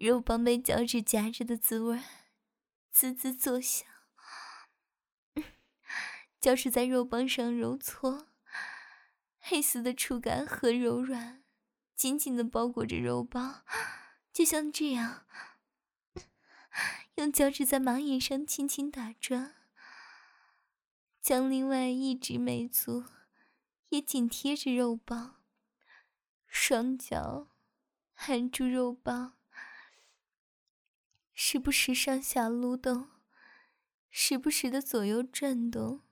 肉棒被脚趾夹着的滋味滋滋作响。脚趾在肉棒上揉搓，黑丝的触感和柔软，紧紧的包裹着肉棒，就像这样，用脚趾在马眼上轻轻打转，将另外一只美足也紧贴着肉棒，双脚含住肉棒，时不时上下撸动，时不时的左右转动。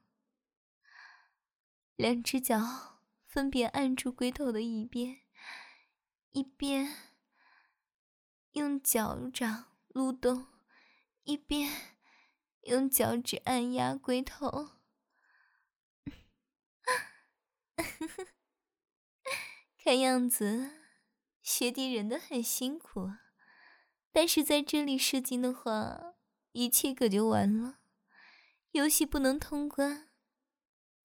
两只脚分别按住龟头的一边，一边用脚掌撸动，一边用脚趾按压龟头。看样子，学弟忍得很辛苦，但是在这里射精的话，一切可就完了，游戏不能通关。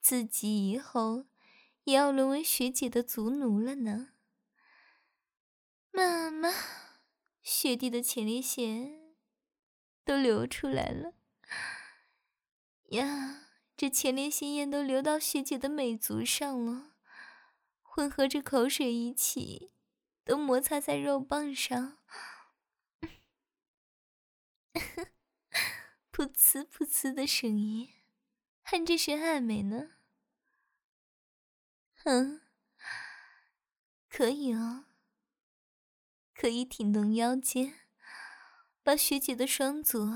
自己以后也要沦为学姐的族奴了呢。妈妈，学弟的前列腺都流出来了呀！这前列腺液都流到学姐的美足上了，混合着口水一起，都摩擦在肉棒上，噗呲噗呲的声音。还真是暧昧呢，哼，可以哦，可以挺动腰间，把学姐的双足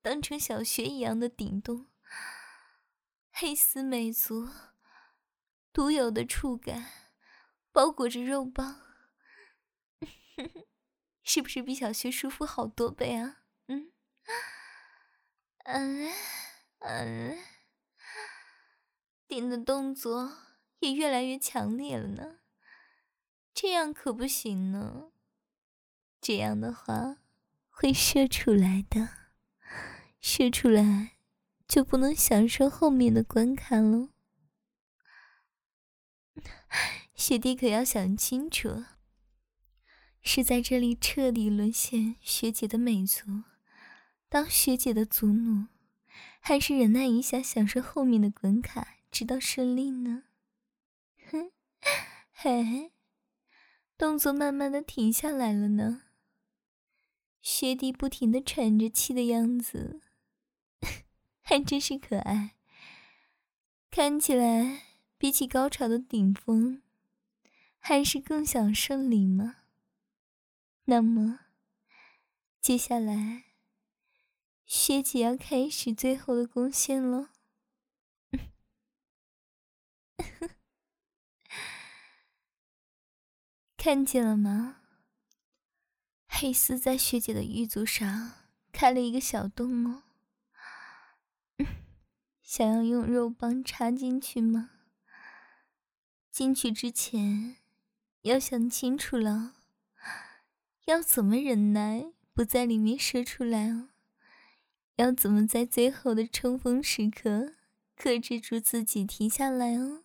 当成小学一样的顶动，黑丝美足，独有的触感，包裹着肉棒，是不是比小学舒服好多倍啊？嗯，嗯，顶的动作也越来越强烈了呢，这样可不行呢。这样的话会射出来的，射出来就不能享受后面的观看了。学弟可要想清楚，是在这里彻底沦陷学姐的美足，当学姐的族奴，还是忍耐一下享受后面的滚卡？直到胜利呢？哼，嘿，动作慢慢的停下来了呢。学弟不停的喘着气的样子，还真是可爱。看起来比起高潮的顶峰，还是更想胜利吗？那么，接下来，学姐要开始最后的贡献了。看见了吗？黑丝在学姐的玉足上开了一个小洞哦。想要用肉棒插进去吗？进去之前要想清楚了，要怎么忍耐不在里面射出来哦？要怎么在最后的冲锋时刻克制住自己停下来哦？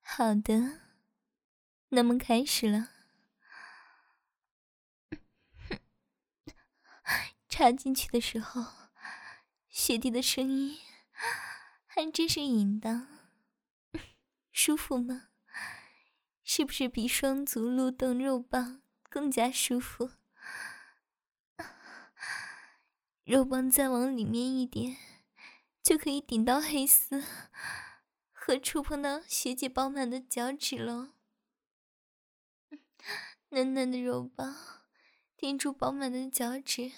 好的。那么开始了，插进去的时候，雪地的声音还真是淫荡，舒服吗？是不是比双足撸动肉棒更加舒服？肉棒再往里面一点，就可以顶到黑丝和触碰到学姐饱满的脚趾了。嫩嫩的肉棒顶住饱满的脚趾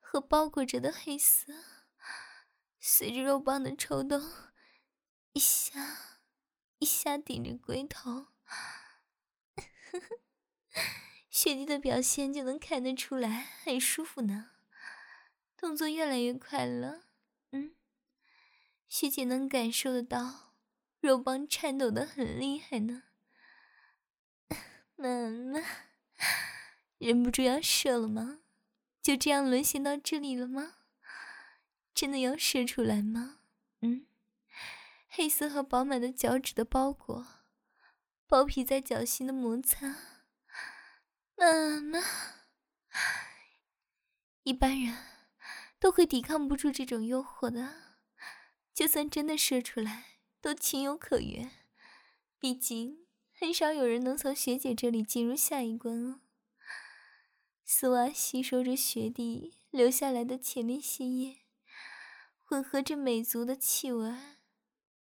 和包裹着的黑丝，随着肉棒的抽动，一下一下顶着龟头。雪弟的表现就能看得出来，很舒服呢。动作越来越快了，嗯，学姐能感受得到，肉棒颤抖的很厉害呢。妈妈，忍不住要射了吗？就这样沦陷到这里了吗？真的要射出来吗？嗯，黑色和饱满的脚趾的包裹，包皮在脚心的摩擦。妈妈，一般人都会抵抗不住这种诱惑的。就算真的射出来，都情有可原。毕竟很少有人能从学姐这里进入下一关哦。丝袜吸收着学弟留下来的前列腺液，混合着美足的气味，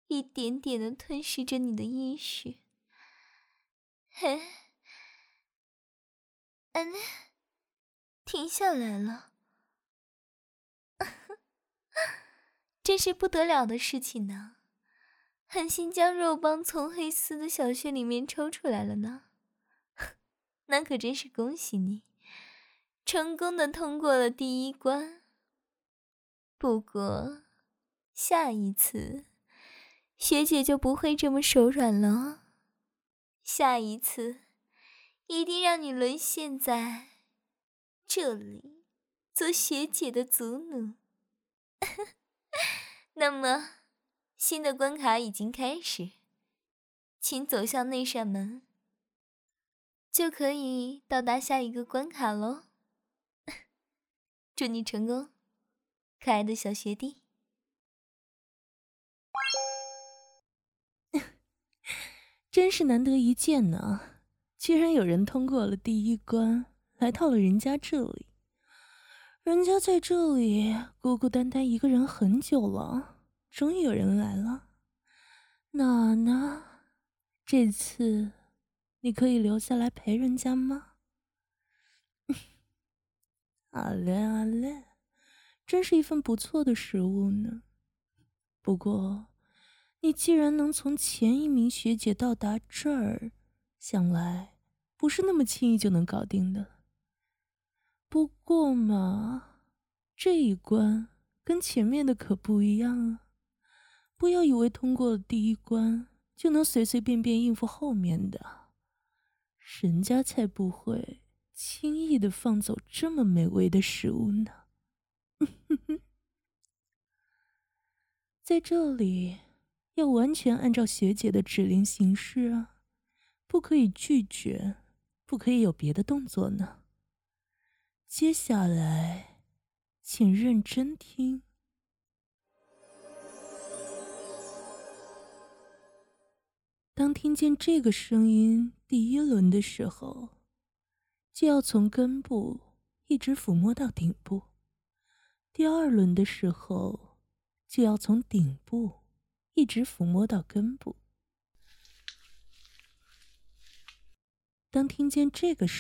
一点点的吞噬着你的意识。嘿，嗯，停下来了。真是不得了的事情呢！狠心将肉棒从黑丝的小穴里面抽出来了呢，那可真是恭喜你，成功的通过了第一关。不过，下一次学姐就不会这么手软了，下一次一定让你沦陷在这里，做学姐的族奴。那么，新的关卡已经开始，请走向那扇门，就可以到达下一个关卡喽。祝你成功，可爱的小学弟！真是难得一见呢，居然有人通过了第一关，来到了人家这里。人家在这里孤孤单单一个人很久了，终于有人来了。那呢？这次你可以留下来陪人家吗？阿嘞，阿嘞，真是一份不错的食物呢。不过，你既然能从前一名学姐到达这儿，想来不是那么轻易就能搞定的。不过嘛，这一关跟前面的可不一样啊！不要以为通过了第一关就能随随便便应付后面的，人家才不会轻易的放走这么美味的食物呢。在这里，要完全按照学姐的指令行事啊，不可以拒绝，不可以有别的动作呢。接下来，请认真听。当听见这个声音第一轮的时候，就要从根部一直抚摸到顶部；第二轮的时候，就要从顶部一直抚摸到根部。当听见这个声，